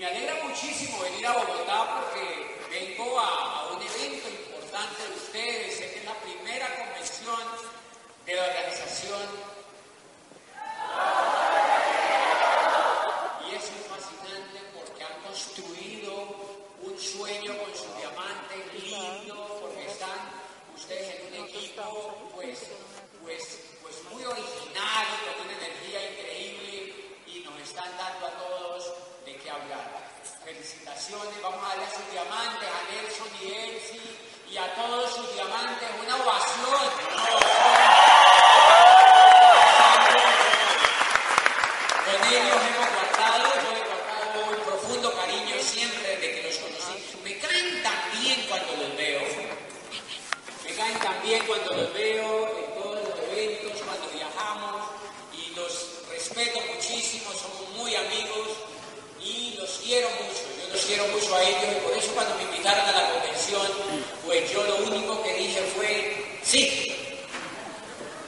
me alegra muchísimo venir a Bogotá porque vengo a, a un evento importante de ustedes. Sé que es la primera convención de la organización. Y es muy fascinante porque han construido un sueño con sus diamantes lindo, porque están ustedes en un equipo pues, pues, pues muy original, con una energía increíble y nos están dando a todos de qué hablar. Felicitaciones, vamos a darle a sus diamantes, a Nelson y Elsie y a todos sus diamantes una ovación. Una ovación. Con ellos hemos guardado, yo he guardado un profundo cariño siempre desde que los conocí. Me caen tan bien cuando los veo. Me caen tan bien cuando los veo en todos los eventos, cuando viajamos y los respeto muchísimo, somos muy amigos y los quiero mucho. Yo los quiero mucho a ellos y por eso cuando me invitaron a la convención, pues yo lo único que dije fue sí.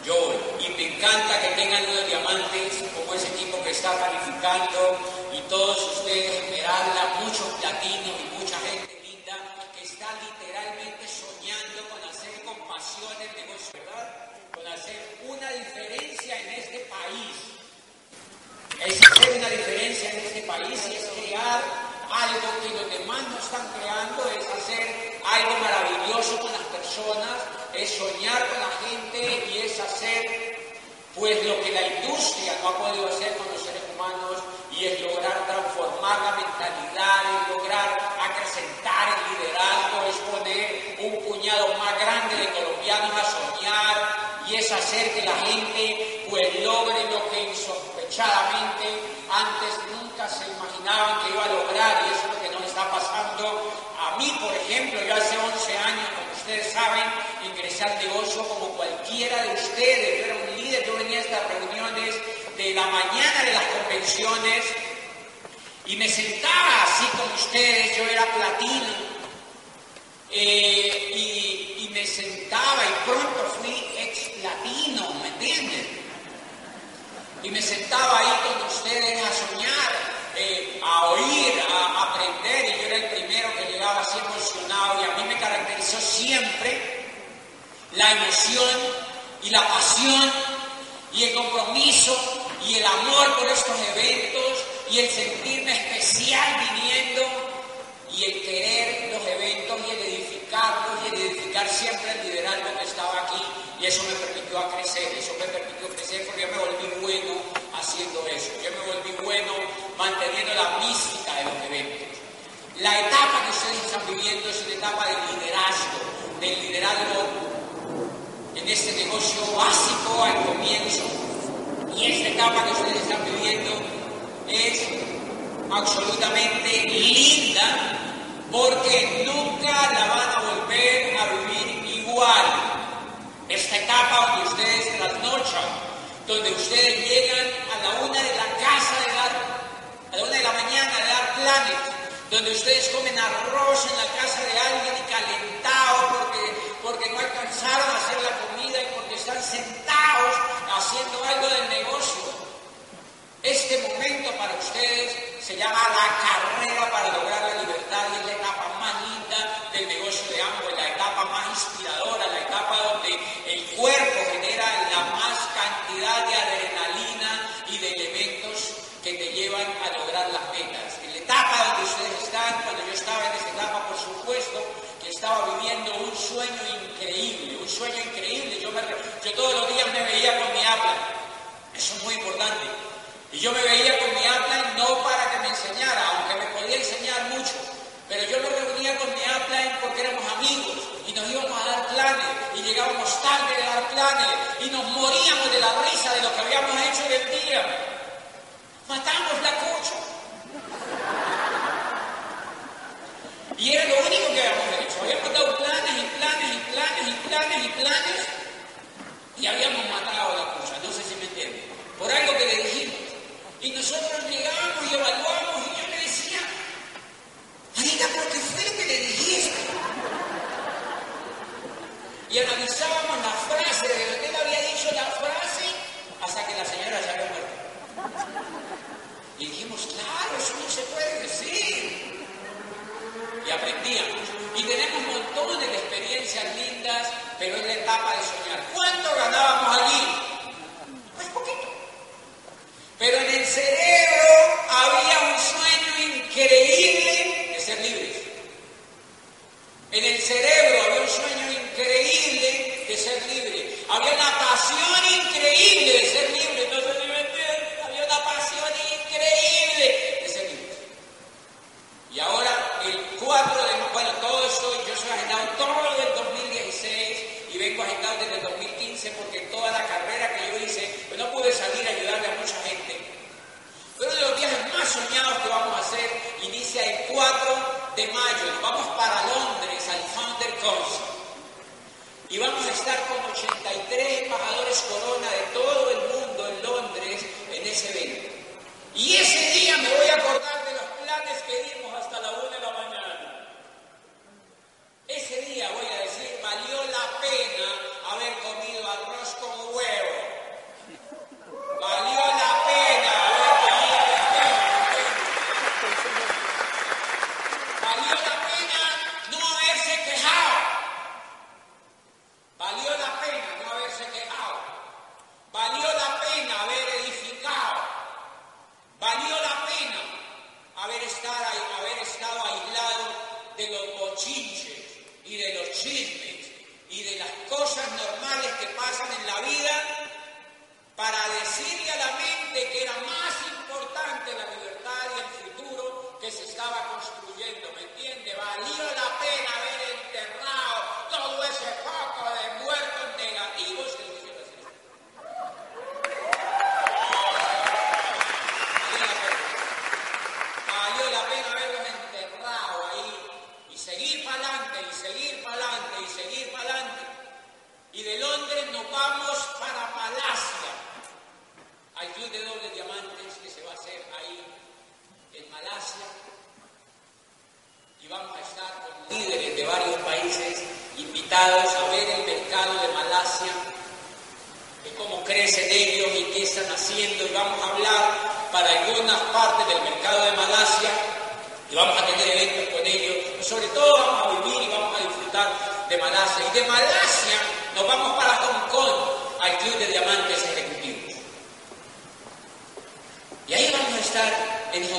Yo voy. Y me encanta que tengan unos diamantes como ese equipo que está calificando y todos ustedes, Esmeralda, muchos platinos y mucha gente linda que está literalmente soñando con hacer con pasión el negocio, ¿verdad? Con hacer una diferencia en este país. Es hacer una diferencia en este país y es crear algo que los demás no están creando, es hacer algo maravilloso con las personas, es soñar con la gente y es hacer pues lo que la industria no ha podido hacer con los seres humanos y es lograr transformar la mentalidad, es lograr acrecentar el liderazgo, es poner un puñado más grande de colombianos a soñar y es hacer que la gente pues logre lo que insospechadamente antes nunca se imaginaban que iba a lograr. Y eso es lo que nos está pasando a mí, por ejemplo, yo hace 11 años, ustedes saben, ingresé al negocio como cualquiera de ustedes, yo era un líder, yo venía estas reuniones de la mañana de las convenciones y me sentaba así como ustedes, yo era platino, eh, y, y me sentaba y pronto fui ex platino, ¿me entienden? y me sentaba ahí con ustedes a soñar, eh, a oír, a aprender, y yo era el primero que llegaba así emocionado, y a mí me caracterizó siempre la emoción y la pasión y el compromiso y el amor por estos eventos y el sentirme especial viniendo y el querer los eventos y el edificarlos y el edificar siempre el liderazgo que estaba aquí y eso me permitió a crecer, eso me permitió crecer porque yo me volví bueno haciendo eso, yo me volví bueno manteniendo la mística de los eventos. La etapa que ustedes están viviendo es una etapa de liderazgo, del liderazgo en este negocio básico al comienzo y esta etapa que ustedes están viviendo es absolutamente linda porque nunca la van a volver a vivir igual. Esta etapa donde ustedes trasnochan, donde ustedes llegan a la una de la casa de dar, a la una de la mañana de dar planes, donde ustedes comen arroz en la casa de alguien y calentado porque, porque no alcanzaron a hacer la comida y porque están sentados haciendo algo del negocio. Este momento para ustedes se llama la carrera para lograr la libertad y es la etapa más linda del negocio de ambos, la etapa más inspiradora, la etapa donde el cuerpo genera la más cantidad de adrenalina y de elementos que te llevan a lograr las metas. En la etapa donde ustedes están, cuando yo estaba en esa etapa, por supuesto, que estaba viviendo un sueño increíble, un sueño increíble. Yo, me, yo todos los días me veía con mi habla. Eso es muy importante. Y yo me veía con mi upline no para que me enseñara, aunque me podía enseñar mucho, pero yo me reunía con mi upline porque éramos amigos y nos íbamos a dar planes y llegábamos tarde de dar planes y nos moríamos de la risa de lo que habíamos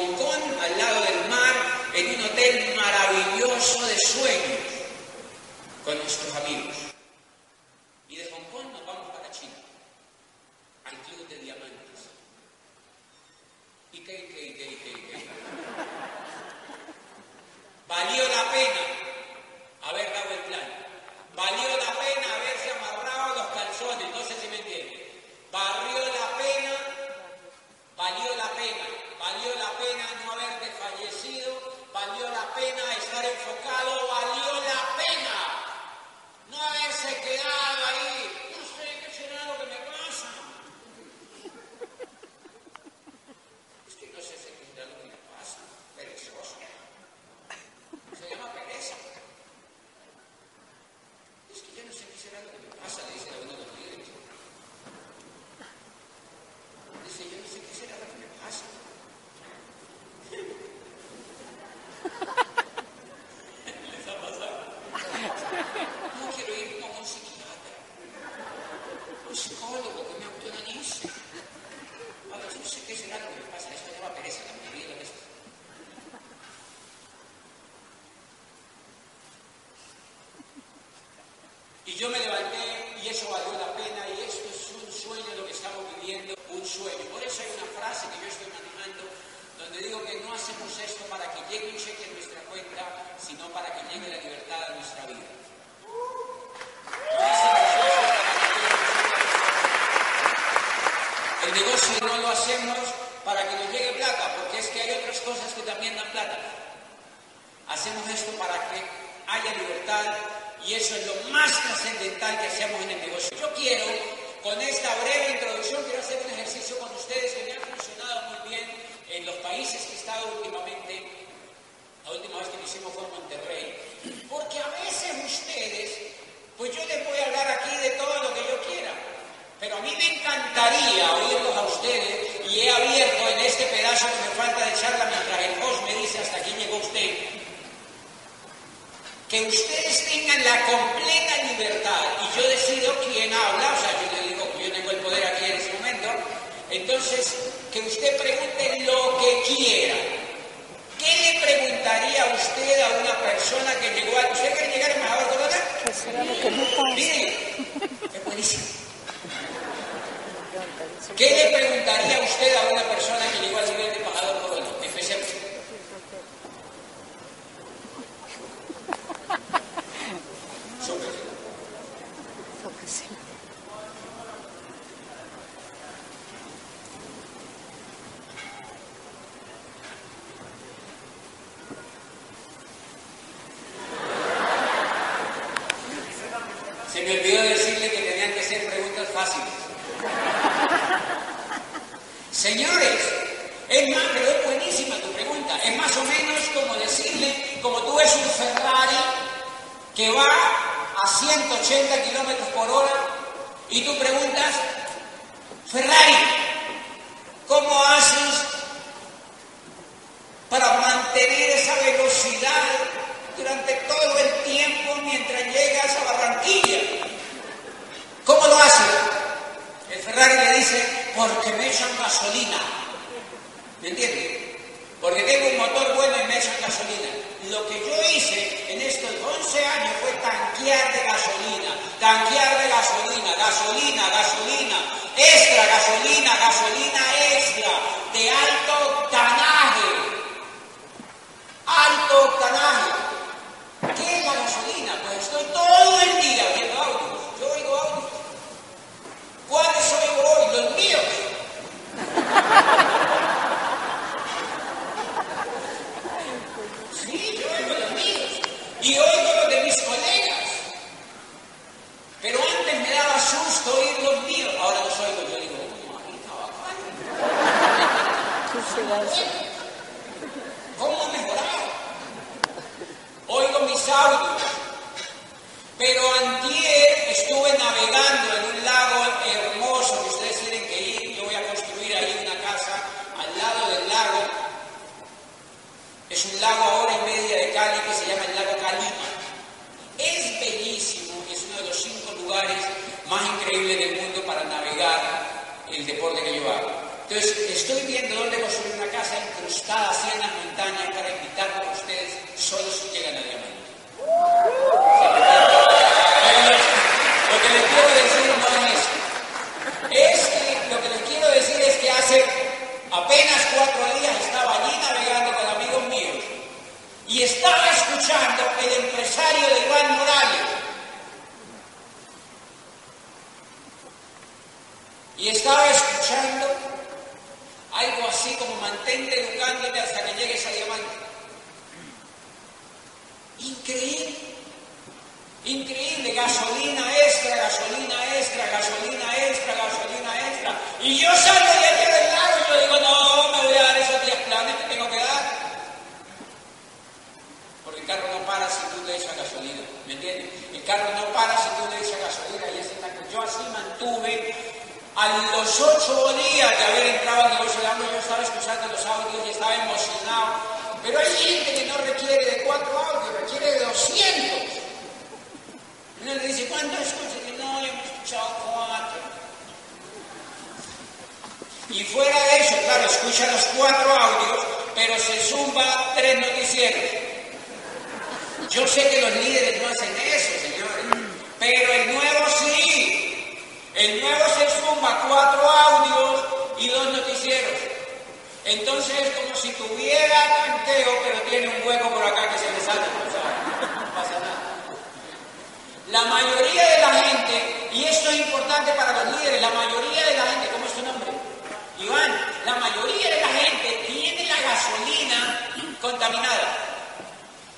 rincón al lado del mar, en un hotel maravilloso de sueños, con nuestros amigos. Negocio no lo hacemos para que nos llegue plata, porque es que hay otras cosas que también dan plata. Hacemos esto para que haya libertad y eso es lo más trascendental que hacemos en el negocio. Yo quiero, con esta breve introducción, quiero hacer un ejercicio con ustedes que me ha funcionado muy bien en los países que he estado últimamente. La última vez que lo hicimos fue en Monterrey. Porque a veces ustedes, pues yo les voy a hablar aquí de todo lo que yo quiera. Pero a mí me encantaría oírlos a ustedes y he abierto en este pedazo que me falta de charla mientras el host me dice hasta aquí llegó usted que ustedes tengan la completa libertad y yo decido quién habla, o sea, yo le digo que yo tengo el poder aquí en ese momento, entonces que usted pregunte lo que quiera. ¿Qué le preguntaría usted a una persona que llegó a... ¿Usted quiere llegar embajador Corona? Mire, es buenísimo. ¿Qué le preguntaría usted a una persona que llegó al nivel de embajador Corona? Especialmente. Se me olvidó decirle que tenían que ser preguntas fáciles. Señores, es más, pero es buenísima tu pregunta. Es más o menos como decirle, como tú ves un Ferrari que va a 180 kilómetros por hora y tú preguntas, Ferrari, ¿cómo haces para mantener esa velocidad durante todo el tiempo mientras llegas a Barranquilla? ¿Cómo lo haces? El Ferrari le dice, porque me echan gasolina. ¿Me entiendes? Porque tengo un motor bueno y me echan gasolina. Lo que yo hice en estos 11 años fue tanquear de gasolina, tanquear de gasolina, gasolina, gasolina, extra gasolina, gasolina extra, de alto octanaje. Alto octanaje. ¿Qué es la gasolina? Pues estoy todo el día viendo autos. Yo oigo autos. ¿Cuáles oigo hoy? Los míos. Sí, yo oigo los míos. Y oigo los de mis colegas. Pero antes me daba susto oír los míos. Ahora los oigo. Yo digo, "Oh, mamita, bacán". ¿Cómo ha mejorado? Oigo mis audios. Pero antier estuve navegando en un lago hermoso que ustedes tienen que ir. Yo voy a construir ahí una casa al lado del lago. Es un lago a hora y media de Cali que se llama el lago Calima. Es bellísimo, es uno de los cinco lugares más increíbles del mundo para navegar el deporte que yo hago. Entonces, estoy viendo dónde construir una casa incrustada así en las montañas para invitarlos a ustedes solo si llegan a diamante. Pero lo que les quiero decir no es eso. Es que lo que les quiero decir es que hace apenas cuatro días estaba allí navegando con amigos míos y estaba escuchando el empresario de Iván Morales. Y estaba escuchando algo así como mantente educándote hasta que llegues a diamante. Increíble. Increíble, gasolina extra, gasolina extra, gasolina extra, gasolina extra. Y yo salgo de allá del lago y yo digo, no, me voy a dar esos 10 planes que tengo que dar. Porque el carro no para si tú le echas gasolina, ¿me entiendes? El carro no para si tú le echas gasolina y ese tanque. Yo así mantuve a los ocho días de haber entrado al negocio de hambre, yo estaba escuchando los audios y estaba emocionado. Pero hay gente que no requiere de cuatro audios, requiere de 200. Uno le dice, ¿cuánto escuchas? Y no, yo hemos escuchado cuatro. Y fuera de eso, claro, escucha los cuatro audios, pero se zumba tres noticieros. Yo sé que los líderes no hacen eso, señores, pero el nuevo sí. El nuevo se zumba cuatro audios y dos noticieros. Entonces es como si tuviera tanqueo, pero tiene un hueco por acá que se le sale. O sea, no pasa nada. La mayoría de la y esto es importante para los líderes, la mayoría de la gente, ¿cómo es tu nombre? Iván, la mayoría de la gente tiene la gasolina contaminada.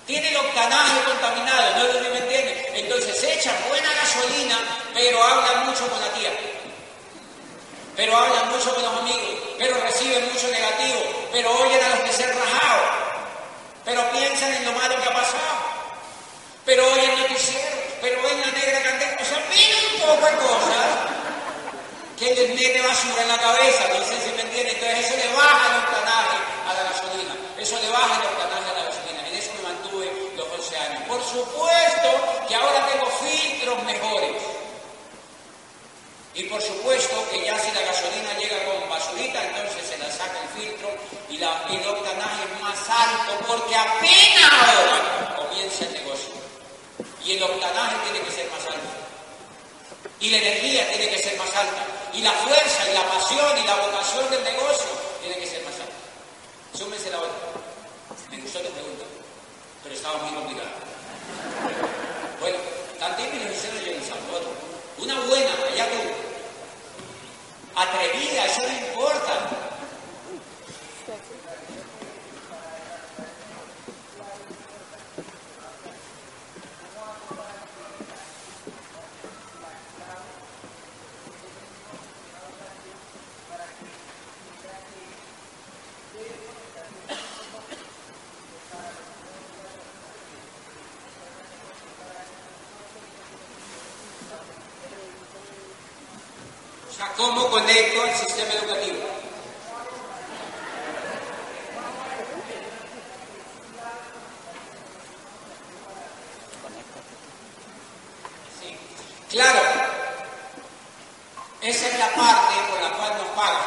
Tiene el octanaje contaminado, no si me entienden. Entonces echa buena gasolina, pero habla mucho con la tía. Pero habla mucho con los amigos, pero recibe mucho negativo, pero oyen a los que se han rajado, pero piensan en lo malo que ha pasado, pero oyen noticieros, pero ven la negra candela. O sea, un poco de cosas que les mete basura en la cabeza, no sé si me entienden. Entonces eso le baja el octanaje a la gasolina, eso le baja el octanaje a la gasolina. En eso me mantuve los 11 años. Por supuesto que ahora tengo filtros mejores. Y por supuesto que ya si la gasolina llega con basurita, entonces se la saca el filtro y, la, el octanaje es más alto porque apenas ahora comienza el negocio. Y el octanaje tiene que ser más alto. Y la energía tiene que ser más alta. Y la fuerza y la pasión y la vocación del negocio tiene que ser más alta. Súmense la otra. Me gustó la pregunta, pero estaba muy complicada. Bueno, también me lo hicieron yo en Salvador. Una buena, allá tú atrevida, eso no importa. ¿Cómo conecto al sistema educativo? Sí. Claro, esa es la parte por la cual nos pagan.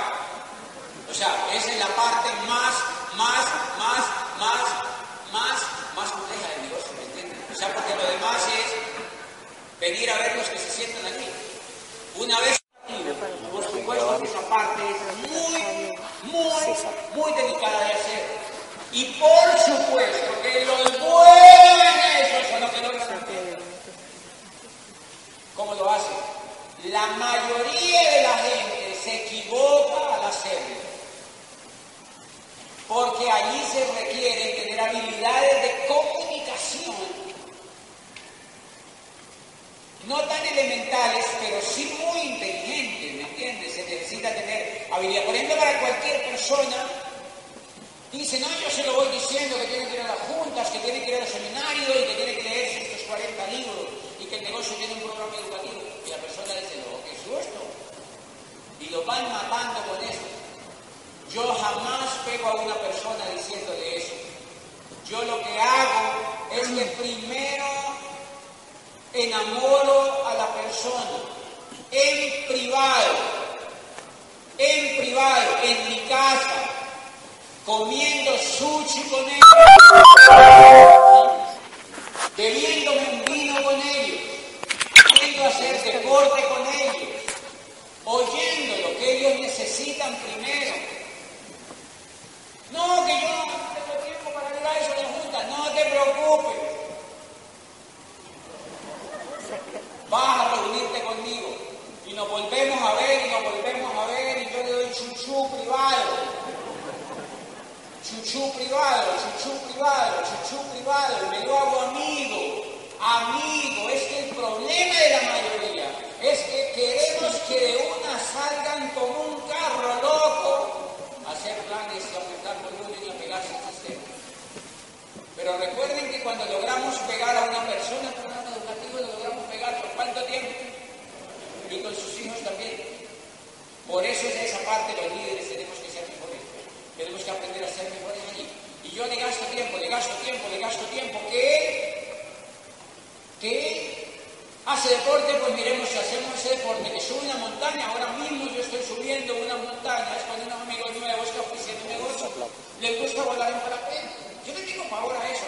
O sea, esa es la parte más, más, más, más, más, más compleja del negocio, ¿me entiendes? O sea, porque lo demás es venir a ver los que se sientan aquí. Una vez parte es muy, muy, muy delicada de hacer. Y por supuesto que los buenos en eso son los que no lo hacen. ¿Cómo lo hacen? La mayoría de la gente se equivoca al hacerlo. Porque allí se requieren tener habilidades de comunicación no tan elementales, pero sí muy inteligentes, ¿me entiendes? Se necesita tener habilidad. Por ejemplo, para cualquier persona, dice, no, yo se lo voy diciendo que tiene que ir a las juntas, que tiene que ir al seminario y que tiene que leerse estos 40 libros y que el negocio tiene un programa educativo. Y la persona dice, no, qué susto. Y lo van matando con eso. Yo jamás pego a una persona diciéndole eso. Yo lo que hago es que primero enamoro a la persona en privado, en privado, en mi casa, comiendo sushi con ellos, bebiéndome un vino con ellos, yendo a hacer deporte con ellos, oyendo lo que ellos necesitan primero. No, que yo no tengo tiempo para a eso de junta, no te preocupes. vas a reunirte conmigo. Y nos volvemos a ver y nos volvemos chuchú privado. Chuchú privado, chuchú privado, chuchú privado, me lo hago amigo, amigo. Es que el problema de la mayoría es que queremos que de una salgan como un carro loco a hacer planes y aumentar volumen y a pegarse al sistema. Pero recuerden que cuando logramos pegar a una persona, ¿Cuánto tiempo? Y con sus hijos también. Por eso es esa parte los líderes tenemos que ser mejores. Tenemos que aprender a ser mejores allí. Y yo le gasto tiempo, le gasto tiempo, le gasto tiempo. ¿Qué? ¿Qué? Hace deporte, pues miremos si hacemos ese deporte que sube una montaña. Ahora mismo yo estoy subiendo una montaña, es con unos amigos nuevos que ofrecen un negocio. Les gusta volar en parapente. Yo no digo para ahora eso,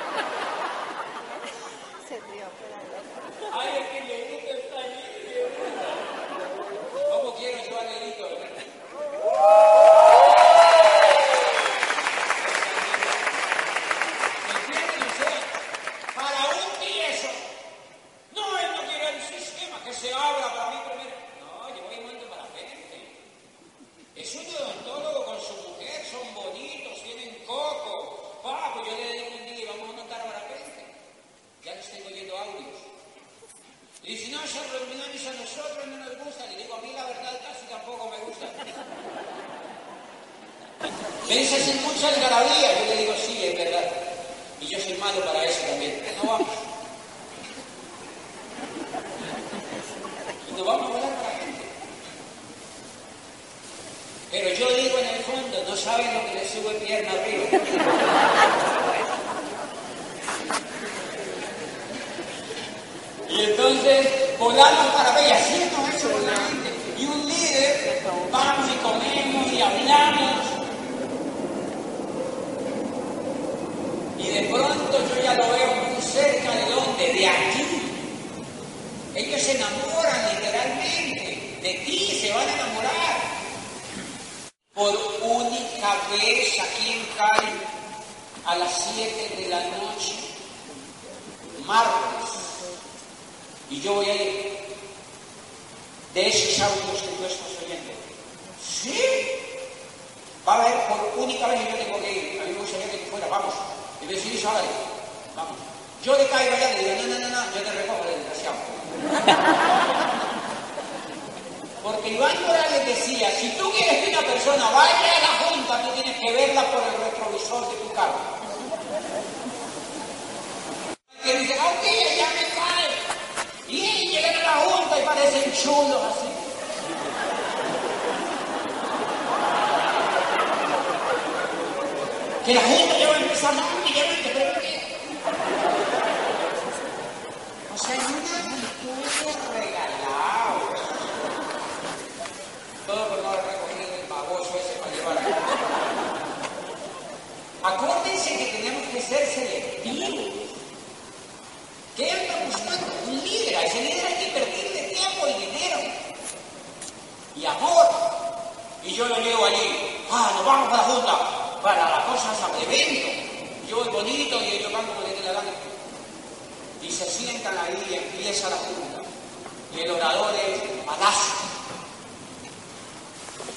vamos. Y me ahora, vamos. Yo le caigo allá y le digo, no, no, no, no, yo te recojo, desgraciado. Porque Iván Morales decía, si tú quieres que una persona vaya a la junta, tú tienes que verla por el retrovisor de tu carro. Que dice, ok, ya me cae. Y llegan a la junta y parecen chulos así. Que la junta ya va a empezar, no, que ya empezar. O sea, hay una actitud regalado. Todo por no haber recogido el baboso ese para llevar. Acuérdense que tenemos que ser selectivos. ¿Qué anda buscando? Un líder. A ese líder hay que invertirle tiempo y dinero. Y amor. Y yo lo llevo allí. Ah, nos vamos para la junta. Para la cosa evento. Yo es bonito y ellos van como dé la. Y se sientan ahí y empieza la junta. Y el orador es palacio.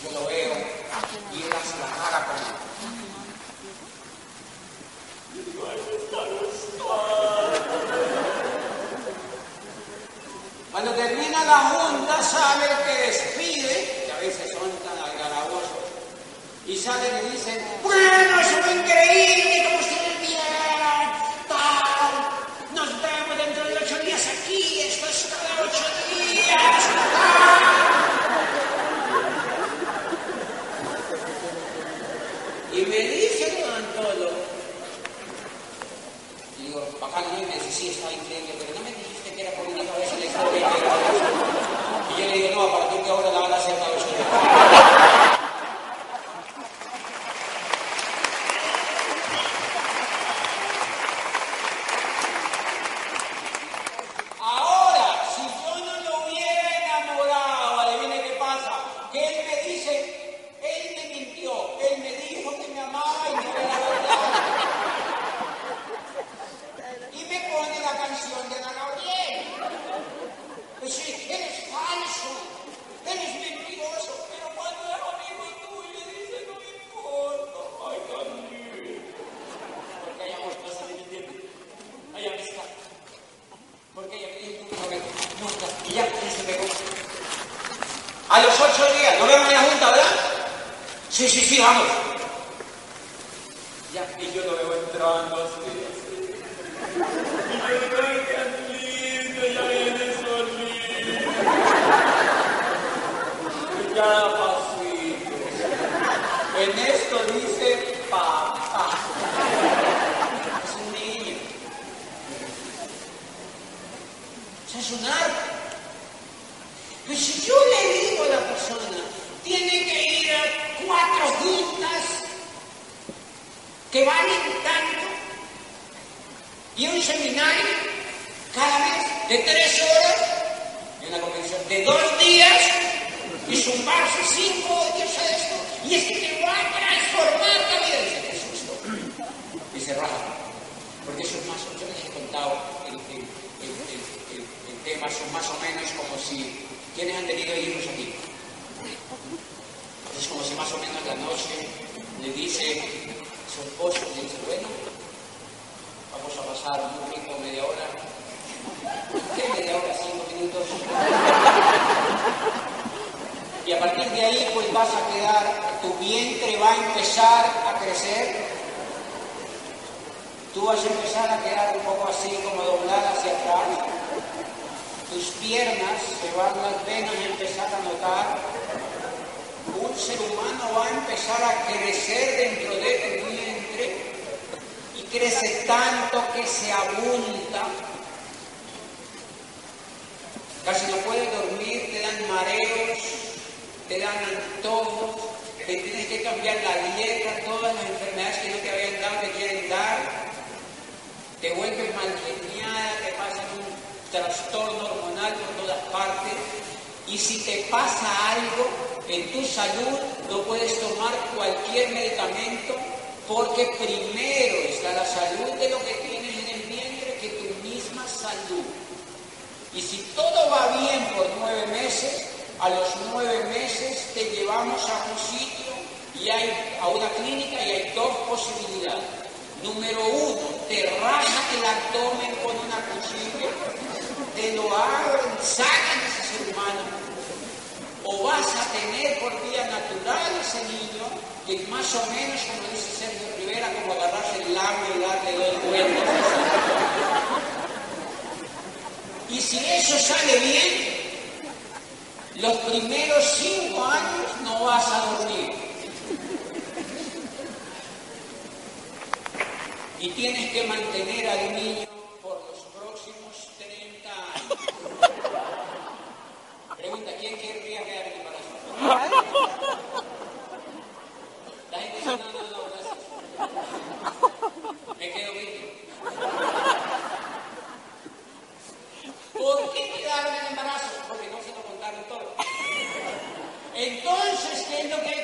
Yo lo veo y él hace la cara como. Yo digo, "Ay, está, está". Cuando termina la junta, sale el que despide, que a veces son tan algarabosos, y salen y dicen, bueno, eso fue increíble, como ustedes vieron, tal, nos vemos dentro de ocho días aquí, esto es cada ocho días, tal. Y me dice don Antolo, digo, bacán, ¿no? y me dice, sí, está increíble, pero no me dijiste que era por una cabeza de historia. Y yo le digo, no, a partir de ahora la van a hacer cada ocho días. Ahora, si yo no lo hubiera enamorado, adivine qué pasa, que él me dice, él me mintió, él me dijo que me amaba y no era verdad. Y me pone la canción de Ana Gabriel. Dice, eres falso, eres mentiroso, pero cuando es amigo tuyo dice, no me importa, ay, también. Porque hay amor, no se me entiende. Hay amistad. Porque ella me dijo que nunca, y ya, ya se pegó. A los ocho días, nos vemos en la junta, ¿verdad? Sí, sí, sí, vamos. Ya, y yo lo veo entrando así, así. Y yo digo, ay, qué lindo, ya viene solito. Y ya pasito. En esto dice papá. Es un niño. Eso es un arte. Pero si yo le digo a la persona, tiene que ir a cuatro juntas que valen tanto y un seminario cada mes de tres horas y una convención de dos días y zumbarse cinco días a esto y es que te va a transformar la vida. Dice, ¿qué es esto? Y se raja. Porque eso es más, yo les he contado el, el, el, tema, son más o menos como si, ¿quiénes han tenido hijos aquí? Es como si más o menos la noche le dice su esposo, le dice, bueno, vamos a pasar un rico media hora. ¿Qué media hora? Cinco minutos. Y a partir de ahí, pues vas a quedar, tu vientre va a empezar a crecer, tú vas a empezar a quedar un poco así como doblada hacia atrás. Tus piernas se van las venas y empezar a notar. Un ser humano va a empezar a crecer dentro de tu vientre y crece tanto que se abunda. Casi no puedes dormir, te dan mareos, te dan antojos, te tienes que cambiar la dieta, todas las enfermedades que no te habían dado te quieren dar, te vuelves malgeniada, te pasa un trastorno hormonal por todas partes, y si te pasa algo en tu salud, no puedes tomar cualquier medicamento porque primero está la salud de lo que tienes en el vientre que tu misma salud. Y si todo va bien por nueve meses, a los nueve meses te llevamos a un sitio y hay a una clínica y hay dos posibilidades. Número uno, te rajan el abdomen con una cuchilla, te lo abren, sacan ese ser humano. O vas a tener por vía natural ese niño, que es más o menos, como dice Sergio Rivera, como agarrarse el labio y darle dos vueltas. Y si eso sale bien, los primeros cinco años no vas a dormir. Y tienes que mantener al niño por los próximos 30 años. Pregunta, ¿quién querría quedar en embarazo? La gente dice, no, no, no, gracias. Me quedo bien. ¿Por qué quedaron en embarazo? Porque no se lo contaron todo. Entonces, ¿qué es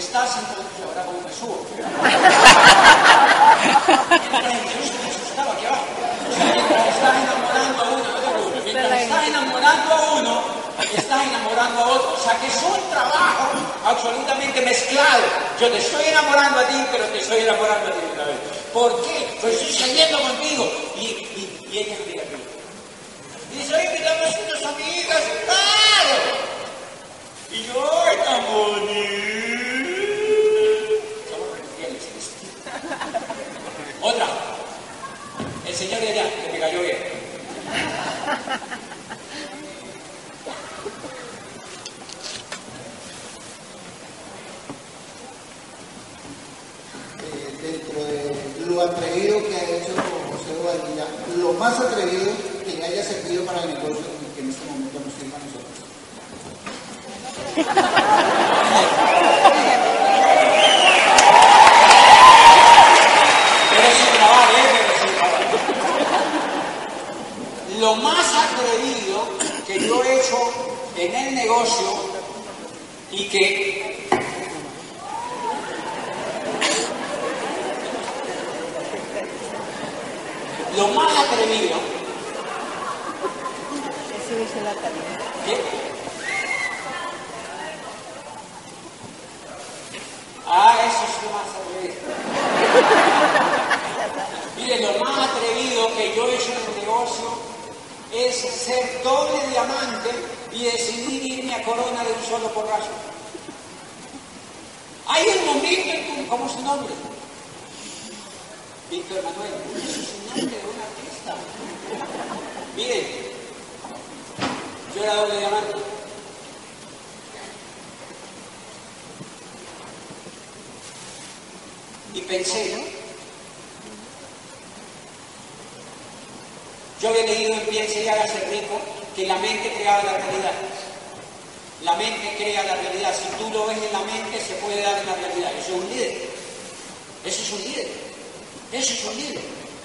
estás encontrando. Ahora como me subo. Estaba aquí abajo. Mientras estás enamorando a uno, mientras estás enamorando a uno, estás enamorando a otro. O sea que es un trabajo absolutamente mezclado. Yo te estoy enamorando a ti, pero te estoy enamorando a ti otra vez. ¿Por qué? Pues estoy saliendo contigo. Y, y, y ella mira aquí. Y dice, oye, invitamos unas amigas. ¡Claro! Y yo, ¡ay, tan bonito! Somos infieles en esto. Otra. El señor allá, que me cayó bien. eh, dentro de lo atrevido que ha hecho José Bobadilla, lo más atrevido que le haya servido para el negocio que en este momento nos sirva a nosotros. Pero sin grabar, ¿eh? Pero sin grabar. Lo más atrevido que yo he hecho en el negocio y que lo más atrevido. ¿Qué? Ah, eso es lo más atrevido. Mire, lo más atrevido que yo he hecho en el negocio es ser doble diamante y decidir irme a corona de un solo porrazo. Hay un momento en que, ¿cómo es su nombre? Víctor Manuel, es el nombre de un artista. Miren, yo era doble diamante. Y pensé, yo había leído en Piense y hágase rico que la mente creaba la realidad. La mente crea la realidad. Si tú lo ves en la mente, se puede dar en la realidad. Eso es un líder. Eso es un líder. Eso es un líder.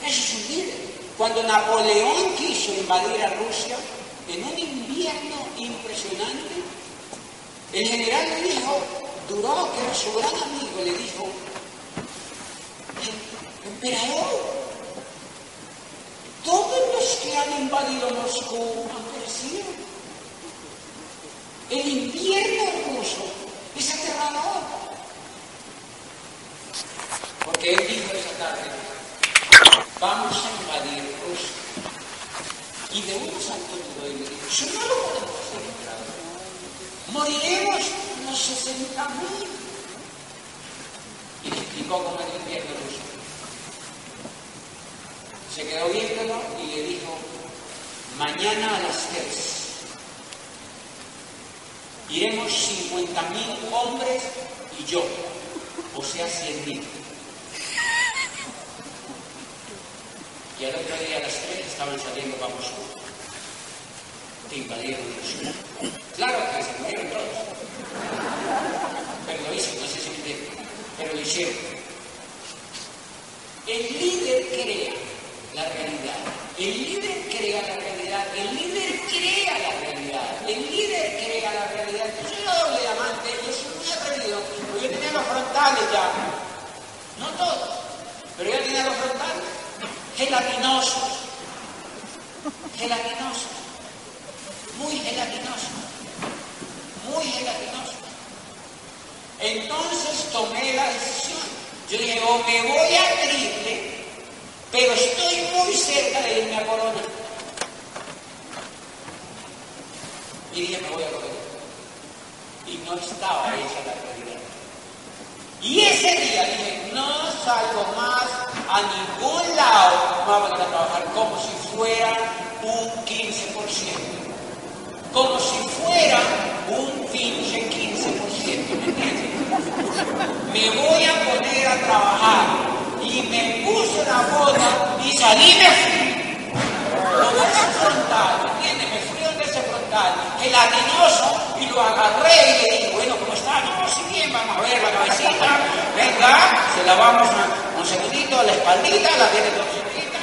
Eso es un líder. Cuando Napoleón quiso invadir a Rusia, en un invierno impresionante, el general le dijo, Duró, que era su gran amigo, le dijo, emperador, todos los que han invadido Moscú han perecido. El invierno ruso es aterrador. Porque él dijo esa tarde, vamos a invadir Rusia. Y de un salto tiró y le dijo, eso no lo podemos hacer. Moriremos unos 60 mil. Y explicó cómo el invierno ruso. Se quedó viéndolo y le dijo, mañana a las 3 iremos 50 mil hombres y yo, o sea 100 mil. Y al otro día a las 3 estaban saliendo para Moscú. Que invadieron Moscú. Claro que se murieron todos. Pero lo hizo, no sé si me entienden. Pero lo hicieron. El líder crea frontales ya. No todos, pero ya tiene los frontales. Gelatinosos. Gelatinosos. Muy gelatinosos. Muy gelatinosos. Entonces tomé la decisión. Yo dije, o me voy a triple, pero estoy muy cerca de irme a Corona. Y dije, me voy a Corona. Y no estaba hecha la y ese día dije, no salgo más a ningún lado, vamos a trabajar como si fuera un 15%. Como si fuera un pinche 15%, ¿me entiendes? Me voy a poner a trabajar. Y me puse la bota y salí me fui. Lo ese frontal, ¿me entiendes? Me fui donde ese frontal, gelatinoso, y lo agarré y le dije, bueno, ¿cómo está? Vamos a ver la cabecita, venga, se la vamos a, un segundito la espaldita, la tiene torcidita,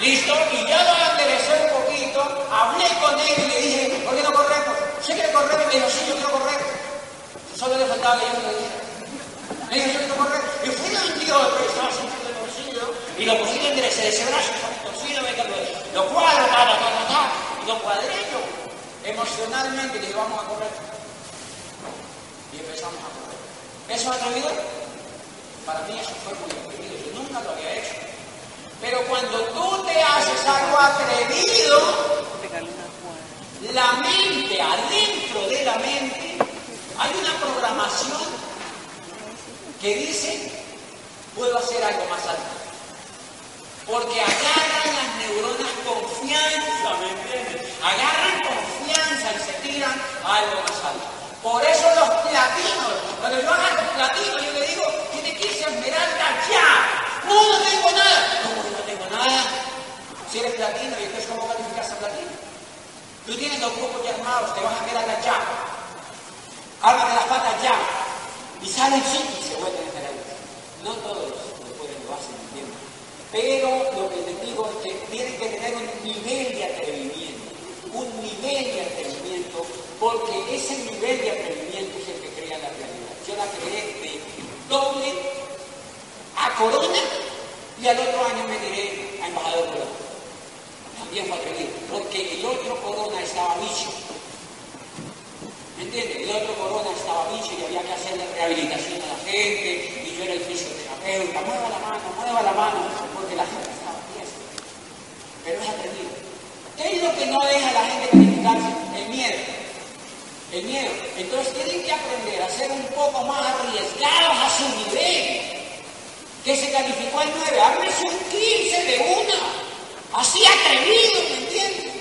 listo, y ya lo enderecé un poquito, hablé con él y le dije, ¿por qué no corremos? ¿Usted quiere correr? Me dijo, sí, yo quiero correr. Solo le faltaba que yo le dije. Me dijo, yo quiero correr. Y fui un tío que estaba el bolsillo, y lo cogí enderecé ese brazo, torcido, venga, lo, cuadro, ta, ta, ta, y lo cuadré yo. Emocionalmente le dije, vamos a correr. Y empezamos a correr. ¿Eso es atrevido? Para mí eso fue muy atrevido, yo nunca lo había hecho. Pero cuando tú te haces algo atrevido, la mente, adentro de la mente, hay una programación que dice, puedo hacer algo más alto. Porque agarran las neuronas confianza, ¿me entiendes? Agarran confianza y se tiran a algo más alto. Por eso los platinos, cuando yo agarro platino, yo le digo, tiene que irse a esmeralda ya. No, no tengo nada. ¿Cómo que no tengo nada? Si eres platino, ¿y entonces cómo calificas a platino? Tú tienes dos grupos ya armados, te vas a esmeralda ya. Ármate las patas ya. Y salen sí y se vuelven esmeraldas. No todos lo pueden, lo hacen, ¿entiendes? Pero lo que les digo es que tienen que tener un nivel de atrevimiento, un nivel de atrevimiento, porque ese nivel de atrevimiento es el que crea la realidad. Yo la creé de doble a corona y al otro año me diré a embajador corona. También fue atrevido, porque el otro corona estaba bicho. ¿Me entiendes? El otro corona estaba bicho y había que hacerle rehabilitación a la gente, y yo era el fisioterapeuta, mueva la mano, mueva la mano, porque la gente estaba tiesa. Pero es atrevido. ¿Qué es lo que no deja a la gente calificarse? El miedo. El miedo. Entonces tienen que aprender a ser un poco más arriesgados a su nivel. Que se calificó al 9, ármese un 15 de una. Así atrevido, ¿me entiendes?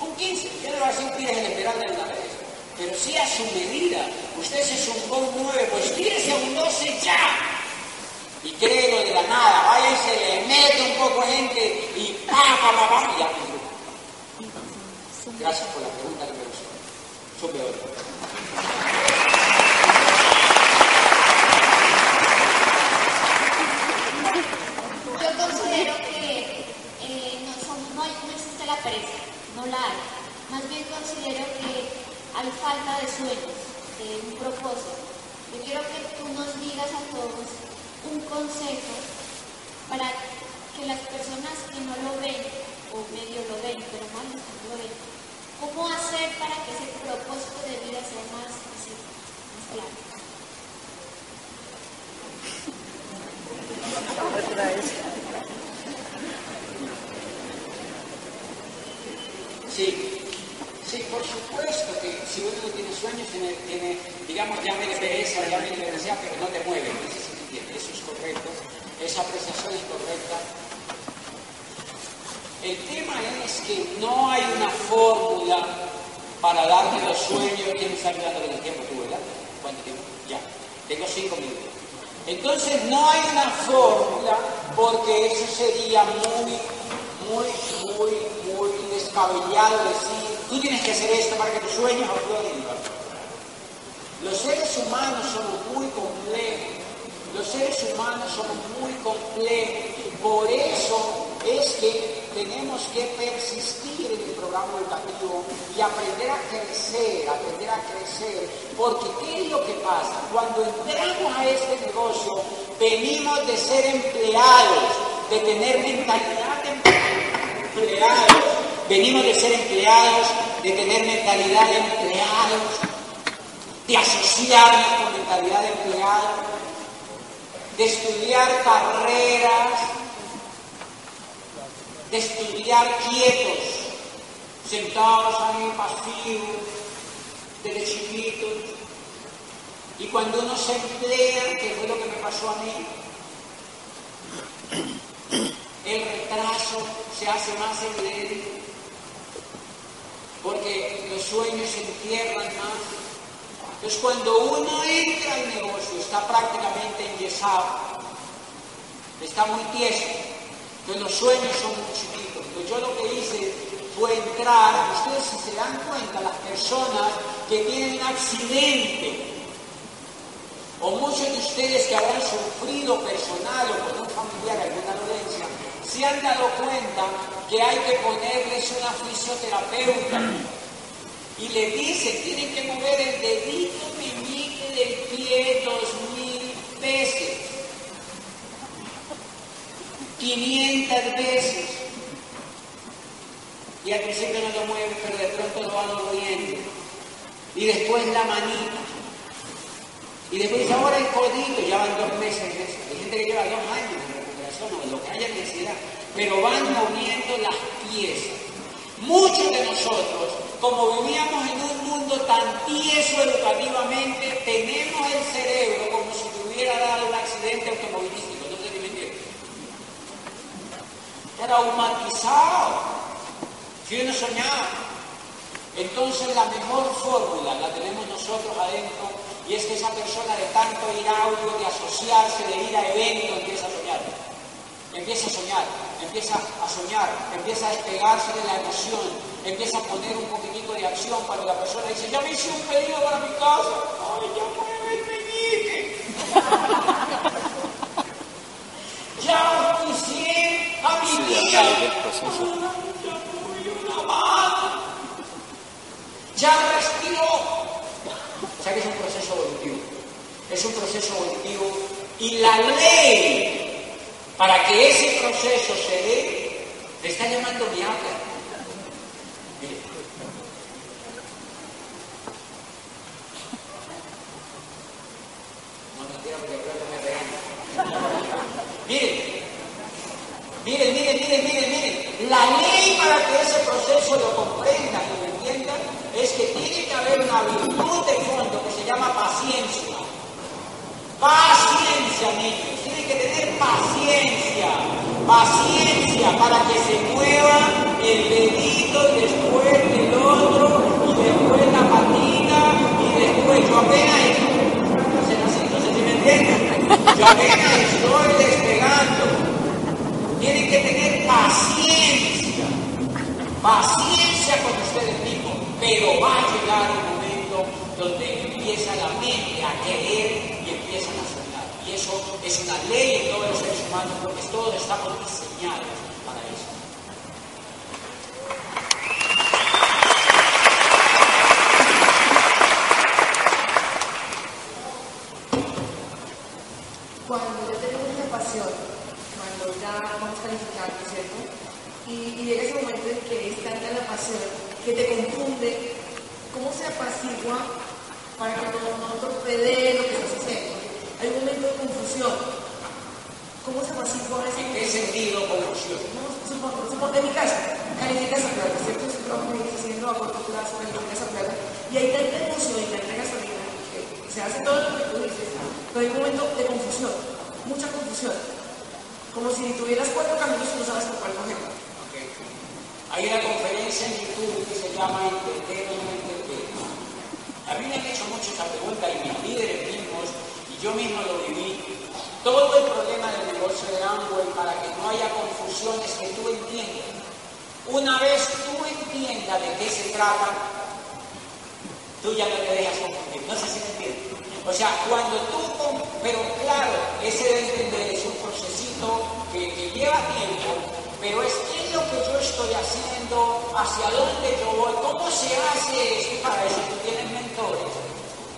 Un 15. Yo no voy a decir tires el esperar de una vez pero sí a su medida. Usted se zumbó un 9, pues tírese a un 12 ya. Y créelo de la nada, vaya se le mete un poco gente y pa, pa, pa, pa, Gracias por la pregunta que me gustó. Supe. Yo considero que eh, no, existe la pereza, no la hay. Más bien considero que hay falta de sueños, de un propósito. Yo quiero que tú nos digas a todos un consejo para que las personas que no lo ven, o medio lo ven, pero más lo ven, ¿cómo hacer para que ese propósito de vida sea más, así, más claro? Sí, sí, por supuesto que si uno no tiene sueños, tiene, tiene digamos, llámele pereza, llámele pereza, pero no te mueve. Eso es correcto, esa apreciación es correcta. El tema es que no hay una fórmula para darte los sueños. ¿Quién me está el tiempo tú, verdad? ¿Cuánto tiempo? Ya, tengo cinco minutos. Entonces no hay una fórmula porque eso sería muy, muy, muy, muy descabellado decir, tú tienes que hacer esto para que tus sueños afloren. Los seres humanos somos muy complejos. Los seres humanos somos muy complejos. Por eso es que tenemos que persistir en el programa educativo y aprender a crecer, aprender a crecer. Porque ¿qué es lo que pasa? Cuando entramos a este negocio, venimos de ser empleados, de tener mentalidad de empleados. Venimos de ser empleados, de tener mentalidad de empleados, de asociarnos con mentalidad de empleado, de estudiar carreras, de estudiar quietos, sentados ahí pasivos, desde chiquitos. Y cuando uno se emplea, que fue lo que me pasó a mí, el retraso se hace más evidente, porque los sueños se entierran más. Entonces cuando uno entra al negocio está prácticamente enyesado, está muy tieso, entonces los sueños son muy chiquitos. Entonces yo lo que hice fue entrar, ustedes si se dan cuenta, las personas que tienen accidente, o muchos de ustedes que habrán sufrido personal o con un familiar alguna dolencia, se han dado cuenta que hay que ponerles una fisioterapeuta y le dicen, tienen que mover el dedito meñique del pie dos mil veces, 500 veces. Y al principio no lo mueven, pero de pronto lo van moviendo. Y después la manita. Y después dice, ahora el codito, ya van dos meses. Hay gente que lleva dos años en recuperación o lo que haya necesidad, pero van moviendo las piezas. Muchos de nosotros, como vivíamos en un mundo tan tieso educativamente, tenemos el cerebro como si te hubiera dado un accidente automovilístico, no sé si me entiendes. Traumatizado. Si uno soñaba. Entonces la mejor fórmula la tenemos nosotros adentro y es que esa persona de tanto ir a audio, de asociarse, de ir a eventos, empieza a soñar. Empieza a soñar, empieza a soñar, empieza a despegarse de la emoción, empieza a poner un poquitico de acción cuando la persona dice, ya me hice un pedido para mi casa, ay, ya mueve el ya mi tía. Ya respiró. O sea que es un proceso evolutivo. Es un proceso evolutivo. Y la ley para que ese proceso se dé, le está llamando Viagra. Mire. No mentira porque creo que me regaña. Miren, miren, miren, miren, miren, miren. La ley para que ese proceso lo comprendan y lo entiendan es que tiene que haber una virtud de fondo que se llama paciencia. Paciencia, niños. Tienen que tener paciencia. Paciencia para que se mueva el dedito después el otro y después la patita y después yo apenas. Yo apenas estoy. Tienen que tener paciencia. Paciencia con ustedes mismos. Pero va a llegar un momento donde empieza la mente a querer y empiezan a soñar. Y eso es una ley en todos los seres humanos porque todos estamos diseñados para eso. Cuando ya tenemos una pasión, cuando ya vamos calificando, ¿cierto? Y, y llega ese momento en que es tanta la pasión que te confunde, ¿cómo se apacigua para que no, no torpedee lo que estás haciendo? Hay un momento de confusión. ¿Cómo se apacigua ese ¿En qué sentido confusión? no, supongo, supongo, en mi casa, calificas a plata, ¿cierto? Trabajo que estás haciendo a corto plazo, calificas a plata, y hay tanta emoción y tanta gasolina que se hace todo lo que tú dices, pero hay un momento de confusión, mucha confusión, como si tuvieras cuatro caminos y no sabes por cuál coger. Ok. Hay una conferencia en YouTube que se llama Entender o no entender. A mí me han hecho mucho esa pregunta y mis líderes mismos, y yo mismo lo viví. Todo el problema del negocio de Para que no haya confusión es que tú entiendas. Una vez tú entiendas de qué se trata, tú ya no te dejas confundir. No sé si me entiendes. O sea, cuando tú, pero claro, ese de entender es un procesito que, lleva tiempo, pero es qué es lo que yo estoy haciendo, hacia dónde yo voy, cómo se hace esto. Para eso tú tienes mentores.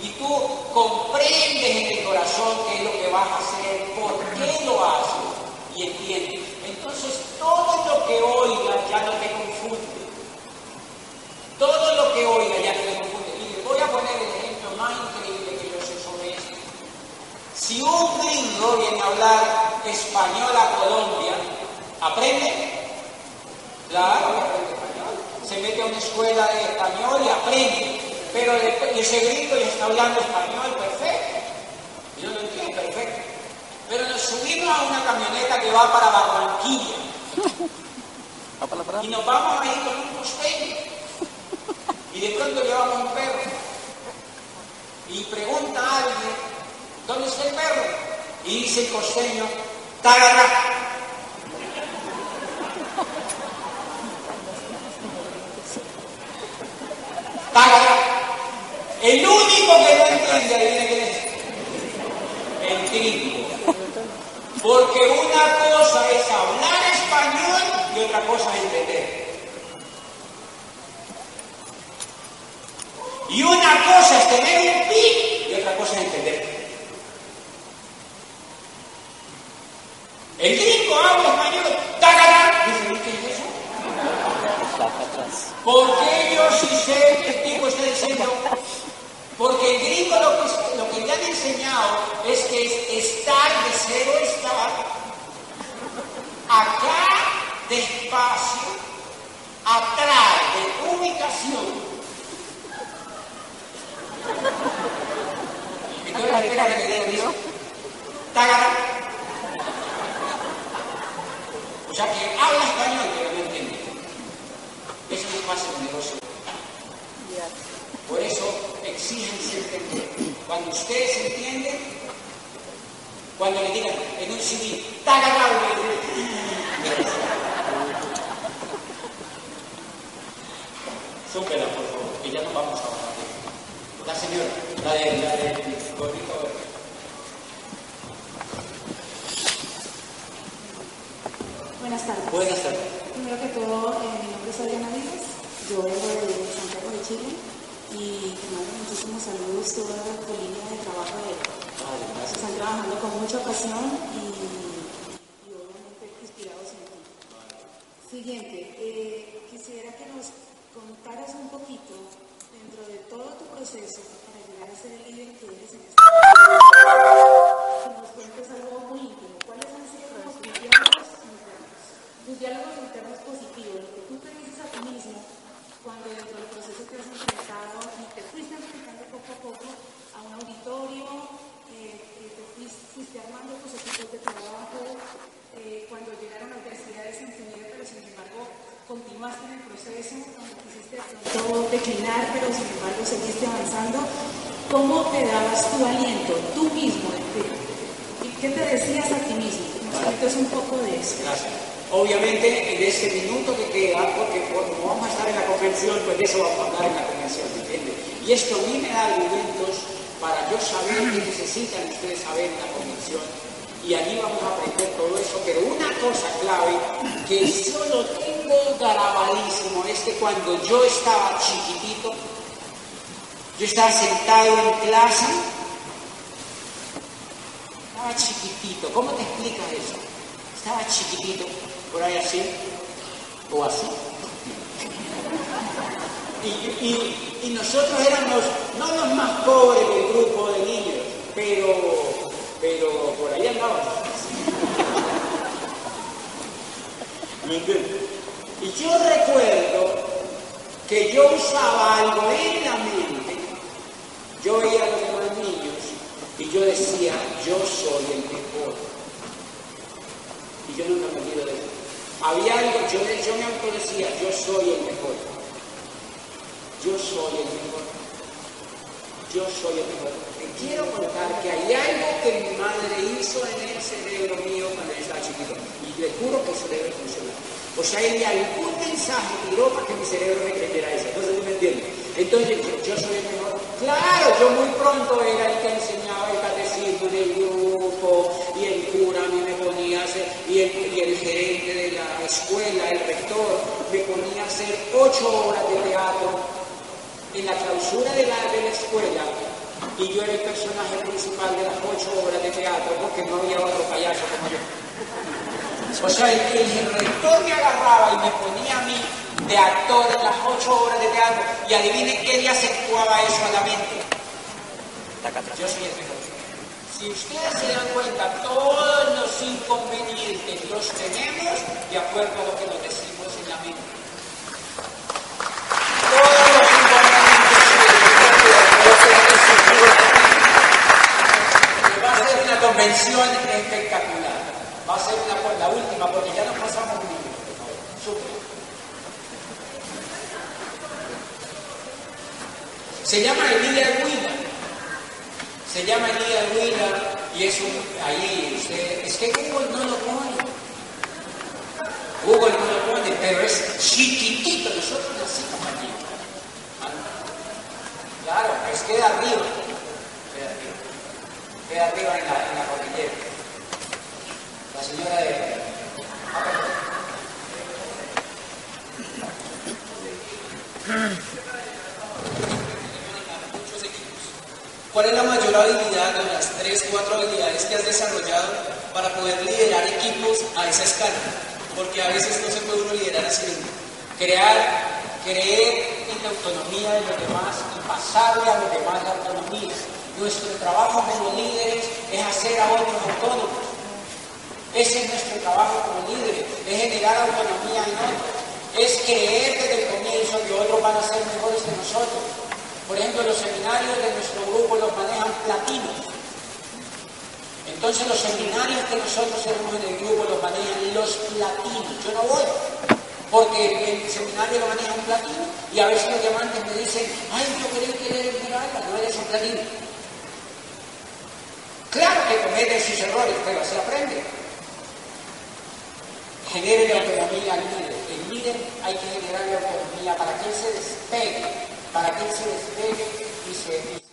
Y tú comprendes en el corazón qué es lo que vas a hacer, por qué lo haces y entiendes. Entonces todo lo que oigas ya no te confunde. Todo lo que oiga ya no te confunde. Y voy a poner el ejemplo más increíble que yo sé sobre esto. Si un gringo viene a hablar español a Colombia, ¿aprende? Claro. Se mete a una escuela de español y aprende. Pero ese gringo ya está hablando español perfecto. Yo lo entiendo perfecto. Pero nos subimos a una camioneta que va para Barranquilla. Y nos vamos ahí con un costeño. Y de pronto llevamos un perro. Y pregunta a alguien, ¿dónde está el perro? Y dice el costeño, ¡Tarara! ¡Tarara! El único que no entiende, adivina quién es. El gringo. Porque una cosa es hablar español y otra cosa es entender. Y una cosa es tener un pi y otra cosa es entender. El gringo habla español, ¡tacata! Dice, ¿qué es eso? Porque yo sí sé el tipo está diciendo, porque el gringo lo que, lo que le han enseñado es que es estar de cero estar, acá despacio, atrás de ubicación. Entonces, espera que. O sea que habla español, pero no entiende. Eso no pasa en el negocio. Por eso exígense entender. Cuando ustedes entienden, cuando le digan en un CD, ¡tacatau! Súpela, por favor, que ya nos vamos a bajar. La señora, la de la de gorrito. Buenas tardes. Buenas tardes. Primero que todo, eh, mi nombre es Adriana Díaz, yo vengo de Santiago de Chile y te mando muchísimos saludos toda tu línea de trabajo de gracias. están trabajando con mucha pasión y, y obviamente inspirados en ti. Siguiente, eh, quisiera que nos contaras un poquito dentro de todo tu proceso para llegar a ser el líder que eres en este que nos cuentes algo muy íntimo. ¿Cuáles han sido los tus diálogos internos? Tus diálogos internos positivos, lo que tú te dices a ti mismo cuando dentro del proceso te has enfrentado fuiste enfrentando poco a poco a un auditorio, eh, eh, te fuiste, fuiste armando tus equipos de trabajo, eh, cuando llegaron adversidades en tu vida, pero sin embargo continuaste en el proceso, cuando quisiste pronto declinar, pero sin embargo seguiste avanzando. ¿Cómo te dabas tu aliento, tú mismo? ¿Y qué te decías a ti mismo? Cuentes un poco de eso. Gracias. Obviamente, en ese minuto que queda, porque como vamos a estar en la convención, pues de eso vamos a hablar en la. Y esto a mí me da argumentos para yo saber qué necesitan ustedes saber la convención. Y allí vamos a aprender todo eso. Pero una cosa clave que yo lo tengo grabadísimo es que cuando yo estaba chiquitito, yo estaba sentado en clase, estaba chiquitito. ¿Cómo te explicas eso? Estaba chiquitito, por ahí así, o así. Y, y- y nosotros éramos, no los más pobres del grupo de niños, pero, pero por ahí andábamos. Y yo recuerdo que yo usaba algo en la mente, yo veía a los demás niños y yo decía, yo soy el mejor. Y yo nunca me olvido de eso. Había algo, yo, yo me autodecía, yo soy el mejor. Yo soy el mejor. Yo soy el mejor. Te quiero contar que hay algo que mi madre hizo en el cerebro mío cuando yo estaba chiquito. Y le juro que eso debe funcionar. O sea, ella algún mensaje tiró para que mi cerebro me eso. Entonces, ¿tú me entiendes? Entonces, yo, soy el mejor. Claro, yo muy pronto era el que enseñaba el catecismo en el grupo, y el cura a mí me ponía a hacer, el, y el gerente de la escuela, el rector, me ponía a hacer ocho horas de teatro en la clausura de la, de la escuela y yo era el personaje principal de las ocho obras de teatro porque no había otro payaso como yo. O sea, el, el rector me agarraba y me ponía a mí de actor en las ocho obras de teatro y adivinen qué día se actuaba eso a la mente. Yo soy el mejor. Si ustedes se dan cuenta, todos los inconvenientes los tenemos de acuerdo a lo que nos decimos porque ya nos pasamos un minuto. Súper. Se llama Elías Huila. Se llama Elías Huila y es un. Ahí, usted. Es que Google no lo pone. Google no lo pone, pero es chiquitito. Nosotros así como aquí. Claro, pues es que de arriba. De arriba. Queda arriba en la, en la cordillera. La señora de. ¿Cuál es la mayor habilidad o las tres, cuatro habilidades que has desarrollado para poder liderar equipos a esa escala? Porque a veces no se puede uno liderar mismo. Crear, creer en la autonomía de los demás y pasarle a los demás la autonomía. Nuestro trabajo como líderes es hacer a otros autónomos. Ese es nuestro trabajo como líderes, es generar autonomía en otros. Es creer desde el comienzo que otros van a ser mejores que nosotros. Por ejemplo, los seminarios de nuestro grupo los manejan platinos. Entonces los seminarios que nosotros tenemos en el grupo los manejan los platinos. Yo no voy, porque el seminario lo maneja un platino y a veces los diamantes me dicen, ay, yo creí que eres esmeralda, no eres un platino. Claro que cometen sus errores, pero se aprende. Genere la autonomía al líder. El líder hay que generarle autonomía para que él se despegue, para que él se despegue y se,